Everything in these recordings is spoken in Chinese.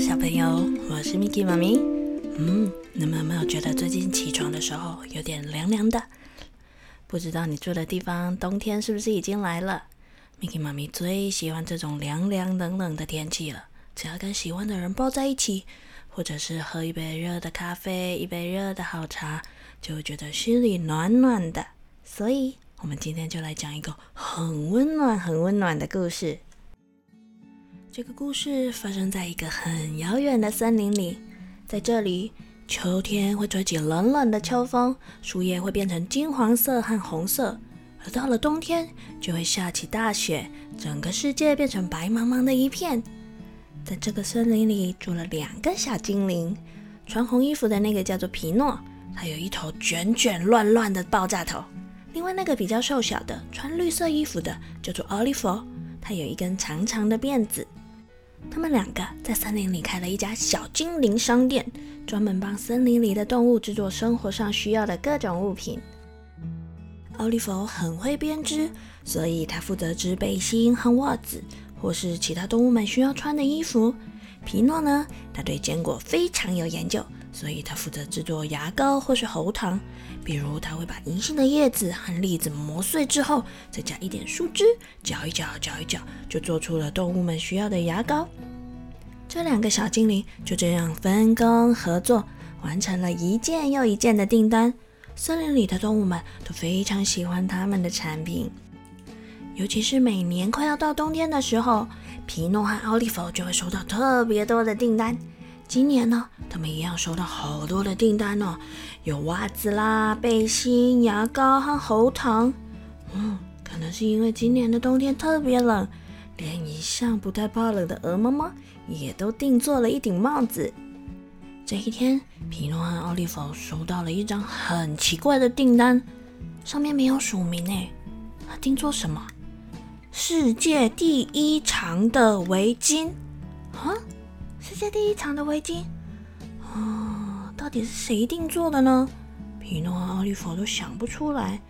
小朋友，我是 Miki 妈咪。嗯，你们有没有觉得最近起床的时候有点凉凉的？不知道你住的地方冬天是不是已经来了？Miki 妈咪最喜欢这种凉凉冷冷的天气了。只要跟喜欢的人抱在一起，或者是喝一杯热的咖啡，一杯热的好茶，就会觉得心里暖暖的。所以，我们今天就来讲一个很温暖、很温暖的故事。这个故事发生在一个很遥远的森林里，在这里，秋天会吹起冷冷的秋风，树叶会变成金黄色和红色，而到了冬天，就会下起大雪，整个世界变成白茫茫的一片。在这个森林里住了两个小精灵，穿红衣服的那个叫做皮诺，他有一头卷卷乱乱的爆炸头；另外那个比较瘦小的，穿绿色衣服的叫做奥利弗，他有一根长长的辫子。他们两个在森林里开了一家小精灵商店，专门帮森林里的动物制作生活上需要的各种物品。奥利弗很会编织，所以他负责织背心和袜子，或是其他动物们需要穿的衣服。皮诺呢，他对坚果非常有研究，所以他负责制作牙膏或是喉糖。比如，他会把银杏的叶子和栗子磨碎之后，再加一点树枝，搅一搅，搅一搅，就做出了动物们需要的牙膏。这两个小精灵就这样分工合作，完成了一件又一件的订单。森林里的动物们都非常喜欢他们的产品，尤其是每年快要到冬天的时候，皮诺和奥利弗就会收到特别多的订单。今年呢，他们一样收到好多的订单呢，有袜子啦、背心、牙膏和喉糖。嗯，可能是因为今年的冬天特别冷，连一向不太怕冷的鹅妈妈也都定做了一顶帽子。这一天，皮诺和奥利弗收到了一张很奇怪的订单，上面没有署名诶，他定做什么？世界第一长的围巾啊！世界第一长的围巾，啊，到底是谁定做的呢？皮诺和奥利弗都想不出来，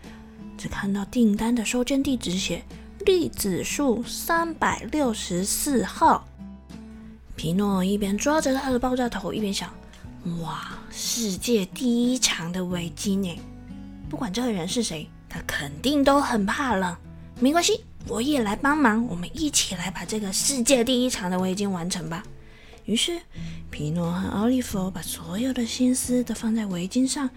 只看到订单的收件地址写栗子树三百六十四号。皮诺一边抓着他的爆炸头，一边想：哇，世界第一长的围巾呢？不管这个人是谁，他肯定都很怕冷。没关系，我也来帮忙，我们一起来把这个世界第一长的围巾完成吧。于是，皮诺和奥利弗把所有的心思都放在围巾上。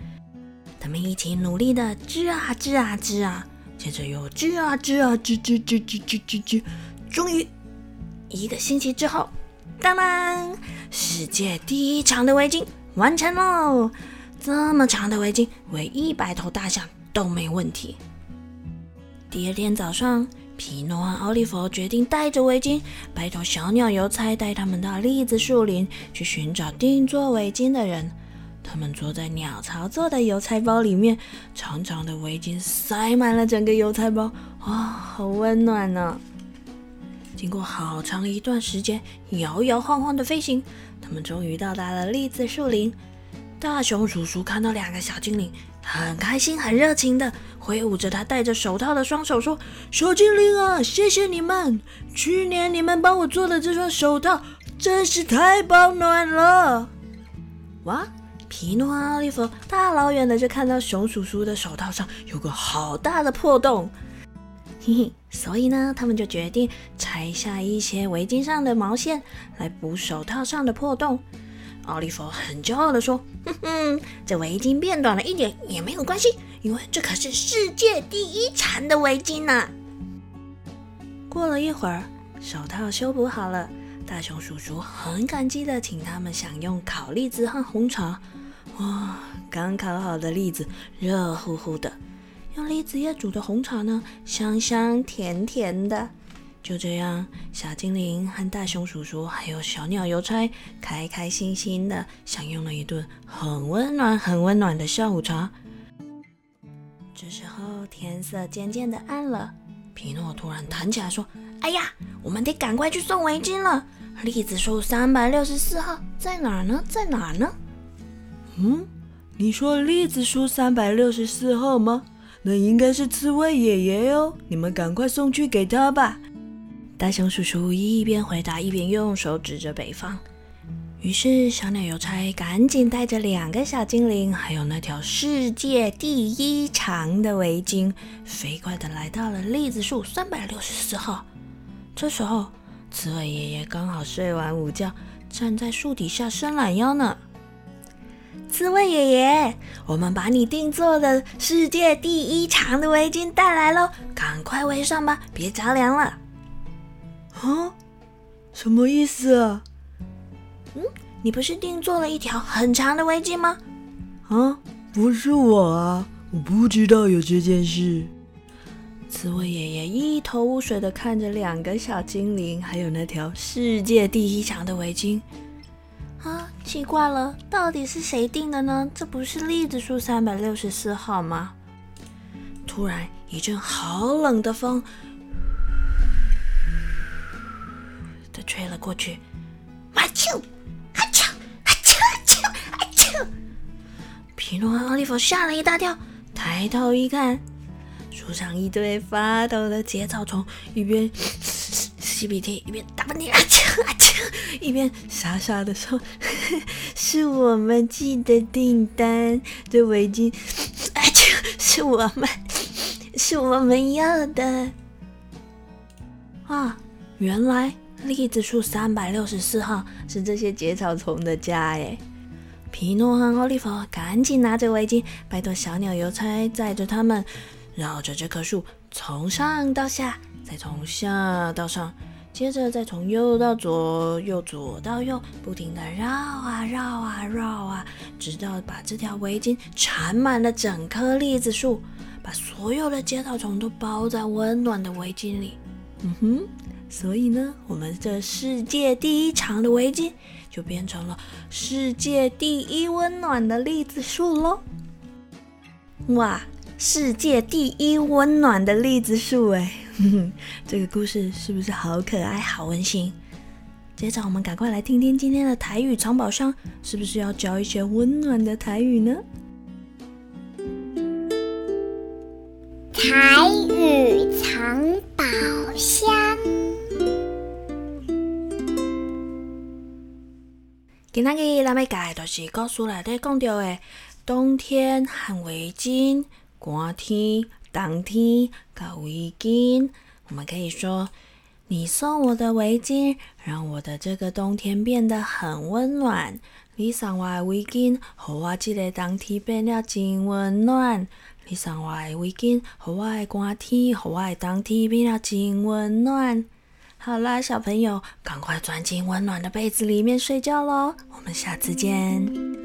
他们一起努力的织啊织啊织啊，接着又织啊织啊织织织织织织织。终于，一个星期之后，当当，世界第一长的围巾完成喽！这么长的围巾，围一百头大象都没问题。第二天早上。皮诺和奥利弗决定带着围巾，拜托小鸟邮差带他们到栗子树林去寻找定做围巾的人。他们坐在鸟巢做的邮差包里面，长长的围巾塞满了整个邮差包，哇，好温暖呢！经过好长一段时间摇摇晃晃的飞行，他们终于到达了栗子树林。大熊叔叔看到两个小精灵。很开心，很热情的挥舞着他戴着手套的双手，说：“小精灵啊，谢谢你们！去年你们帮我做的这双手套真是太保暖了。”哇！皮诺和奥利弗大老远的就看到熊叔叔的手套上有个好大的破洞，嘿嘿，所以呢，他们就决定拆下一些围巾上的毛线来补手套上的破洞。奥利弗很骄傲地说：“哼哼，这围巾变短了一点也没有关系，因为这可是世界第一长的围巾呢。”过了一会儿，手套修补好了，大熊叔叔很感激地请他们享用烤栗子和红茶。哇，刚烤好的栗子热乎乎的，用栗子叶煮的红茶呢，香香甜甜的。就这样，小精灵和大熊叔叔还有小鸟邮差开开心心的享用了一顿很温暖、很温暖的下午茶。这时候天色渐渐的暗了，皮诺突然弹起来说：“哎呀，我们得赶快去送围巾了！栗子树三百六十四号在哪儿呢？在哪儿呢？”嗯，你说栗子树三百六十四号吗？那应该是刺猬爷爷哟，你们赶快送去给他吧。大熊叔叔一边回答，一边用手指着北方。于是小鸟邮差赶紧带着两个小精灵，还有那条世界第一长的围巾，飞快的来到了栗子树三百六十四号。这时候，刺猬爷爷刚好睡完午觉，站在树底下伸懒腰呢。刺猬爷爷，我们把你定做的世界第一长的围巾带来喽，赶快围上吧，别着凉了。啊？什么意思啊？嗯，你不是定做了一条很长的围巾吗？啊，不是我啊，我不知道有这件事。刺猬爷爷一头雾水的看着两个小精灵，还有那条世界第一长的围巾。啊，奇怪了，到底是谁定的呢？这不是栗子树三百六十四号吗？突然一阵好冷的风的吹了过去，阿丘，阿丘，阿丘，阿丘，阿丘！皮诺和奥利弗吓了一大跳，抬头一看，树上一堆发抖的节草虫，一边。吸鼻涕，一边打喷嚏，阿啾阿啾，一边傻傻的说：“是我们寄的订单，这围巾，阿啾，是我们，是我们要的。”啊，原来栗子树三百六十四号是这些结草虫的家耶。皮诺和奥利弗赶紧拿着围巾，拜托小鸟邮差载着他们，绕着这棵树从上到下。再从下到上，接着再从右到左，右左到右，不停的绕啊绕啊绕啊，直到把这条围巾缠满了整棵栗子树，把所有的结草虫都包在温暖的围巾里。嗯哼，所以呢，我们这世界第一长的围巾就变成了世界第一温暖的栗子树喽！哇！世界第一温暖的栗子树，哎，这个故事是不是好可爱、好温馨？接着，我们赶快来听听今天的台语藏宝箱，是不是要教一些温暖的台语呢？台语今仔日咱要教的就是故事内底讲到的冬天和围巾。寒天、冬天，搞围巾，我们可以说：“你送我的围巾，让我的这个冬天变得很温暖。你送我的围巾，让我这个冬天变了真温暖。你送我的围巾，让我的寒天，让我的冬天变了真温暖。”好啦，小朋友，赶快钻进温暖的被子里面睡觉喽！我们下次见。